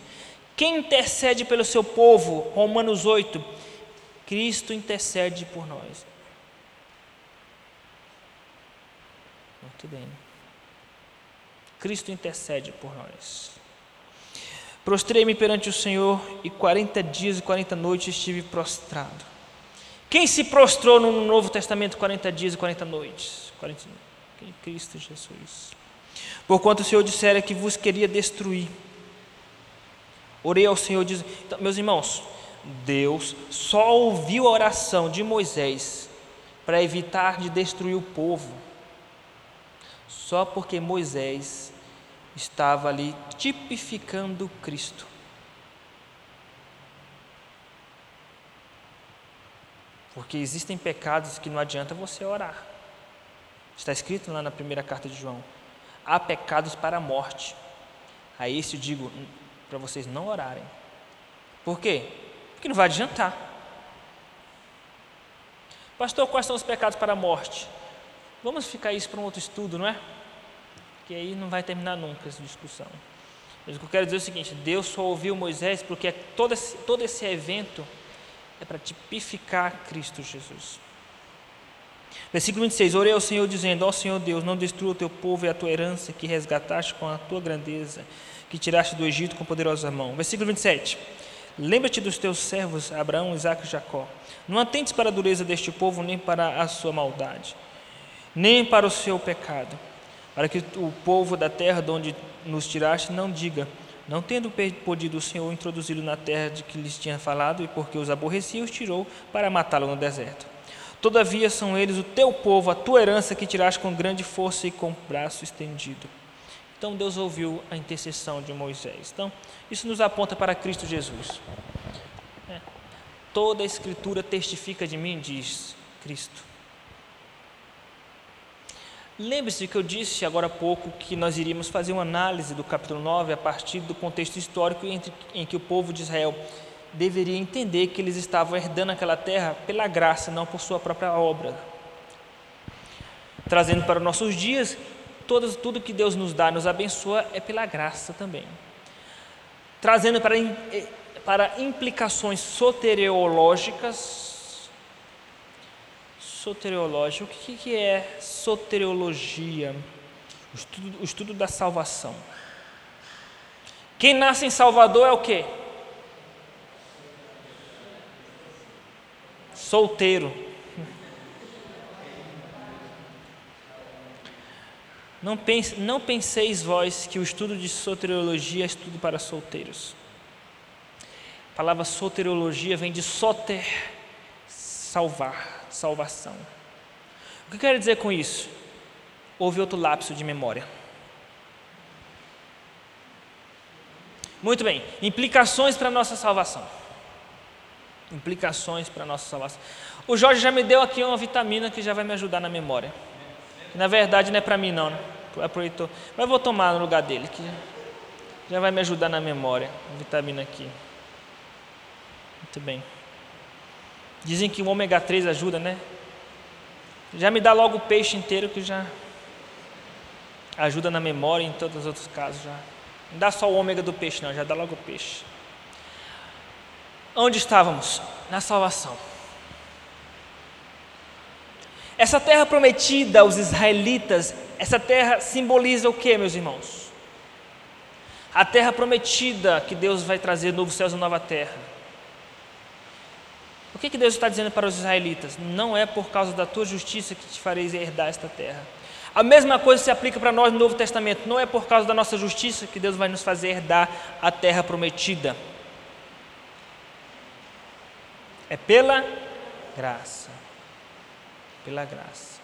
Quem intercede pelo seu povo? Romanos 8. Cristo intercede por nós. Muito bem. Cristo intercede por nós. Prostrei-me perante o Senhor e 40 dias e 40 noites estive prostrado. Quem se prostrou no Novo Testamento 40 dias e 40 noites? 40... Cristo Jesus. Porquanto o Senhor dissera que vos queria destruir. Orei ao Senhor, diz... então, meus irmãos, Deus só ouviu a oração de Moisés para evitar de destruir o povo, só porque Moisés estava ali tipificando Cristo. Porque existem pecados que não adianta você orar. Está escrito lá na primeira carta de João: há pecados para a morte. A esse eu digo para vocês não orarem. Por quê? Porque não vai adiantar. Pastor, quais são os pecados para a morte? Vamos ficar isso para um outro estudo, não é? Que aí não vai terminar nunca essa discussão. Mas o que eu quero dizer é o seguinte: Deus só ouviu Moisés porque todo esse, todo esse evento é para tipificar Cristo Jesus. Versículo 26: Orei ao Senhor dizendo: Ó Senhor Deus, não destrua o teu povo e a tua herança que resgataste com a tua grandeza, que tiraste do Egito com poderosa mão. Versículo 27: Lembra-te dos teus servos Abraão, Isaac e Jacó. Não atentes para a dureza deste povo, nem para a sua maldade, nem para o seu pecado, para que o povo da terra de onde nos tiraste não diga: não tendo podido o Senhor introduzi-lo na terra de que lhes tinha falado, e porque os aborrecia, os tirou para matá-lo no deserto. Todavia são eles o teu povo, a tua herança que tiraste com grande força e com braço estendido. Então Deus ouviu a intercessão de Moisés. Então, isso nos aponta para Cristo Jesus. É. Toda a Escritura testifica de mim, diz Cristo. Lembre-se que eu disse agora há pouco que nós iríamos fazer uma análise do capítulo 9 a partir do contexto histórico em, que o povo de Israel deveria entender que eles estavam herdando aquela terra pela graça, não por sua própria obra. Trazendo para os nossos dias, todas, tudo que Deus nos dá, nos abençoa, é pela graça também. Trazendo para, eh, para implicações soteriológicas, soteriológico. O que, que é soteriologia? O estudo, o estudo da salvação. Quem nasce em Salvador é o quê? Solteiro. Não, pense, não penseis vós que o estudo de soteriologia é estudo para solteiros. A palavra soteriologia vem de soter, salvar salvação. O que eu quero dizer com isso? Houve outro lapso de memória. Muito bem, implicações para a nossa salvação. Implicações para a nossa salvação. O Jorge já me deu aqui uma vitamina que já vai me ajudar na memória. Na verdade, não é para mim, não. Né? Aproveitou. Mas eu vou tomar no lugar dele, que já vai me ajudar na memória. Vitamina aqui. Muito bem. Dizem que o ômega 3 ajuda, né? Já me dá logo o peixe inteiro que já ajuda na memória em todos os outros casos já. Não dá só o ômega do peixe, não, já dá logo o peixe. Onde estávamos? Na salvação. Essa terra prometida aos israelitas, essa terra simboliza o que, meus irmãos? A terra prometida que Deus vai trazer novos céus e nova terra. O que, que Deus está dizendo para os israelitas? Não é por causa da tua justiça que te fareis herdar esta terra. A mesma coisa se aplica para nós no Novo Testamento. Não é por causa da nossa justiça que Deus vai nos fazer herdar a terra prometida. É pela graça. Pela graça.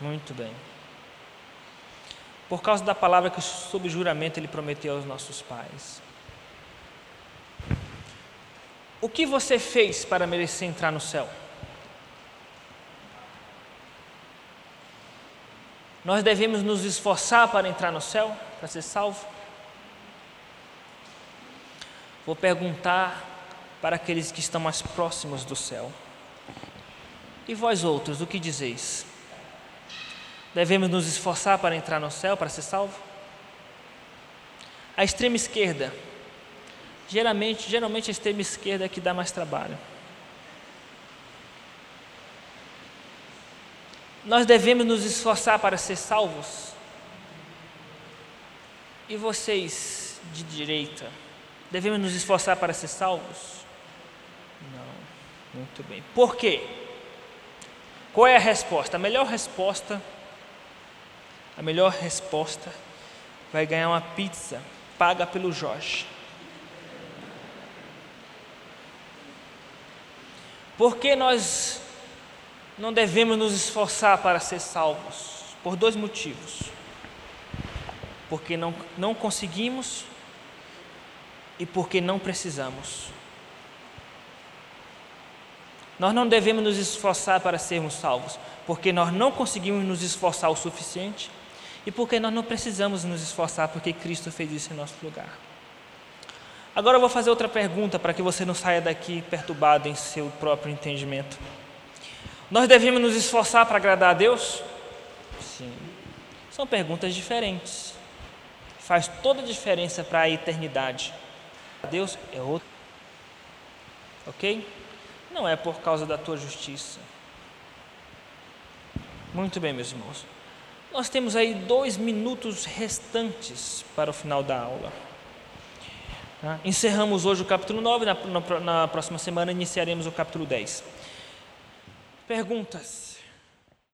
Muito bem. Por causa da palavra que, sob juramento, Ele prometeu aos nossos pais. O que você fez para merecer entrar no céu? Nós devemos nos esforçar para entrar no céu, para ser salvo? Vou perguntar para aqueles que estão mais próximos do céu. E vós outros, o que dizeis? Devemos nos esforçar para entrar no céu, para ser salvo? A extrema esquerda Geralmente, geralmente a extrema esquerda é que dá mais trabalho. Nós devemos nos esforçar para ser salvos. E vocês de direita, devemos nos esforçar para ser salvos? Não. Muito bem. Por quê? Qual é a resposta? A melhor resposta, a melhor resposta vai ganhar uma pizza paga pelo Jorge. Por que nós não devemos nos esforçar para ser salvos? Por dois motivos. Porque não, não conseguimos e porque não precisamos. Nós não devemos nos esforçar para sermos salvos, porque nós não conseguimos nos esforçar o suficiente e porque nós não precisamos nos esforçar, porque Cristo fez isso em nosso lugar. Agora eu vou fazer outra pergunta para que você não saia daqui perturbado em seu próprio entendimento. Nós devemos nos esforçar para agradar a Deus? Sim. São perguntas diferentes. Faz toda a diferença para a eternidade. Deus é outro. Ok? Não é por causa da tua justiça. Muito bem, meus irmãos. Nós temos aí dois minutos restantes para o final da aula. Tá? Encerramos hoje o capítulo 9, na, na, na próxima semana iniciaremos o capítulo 10. Perguntas?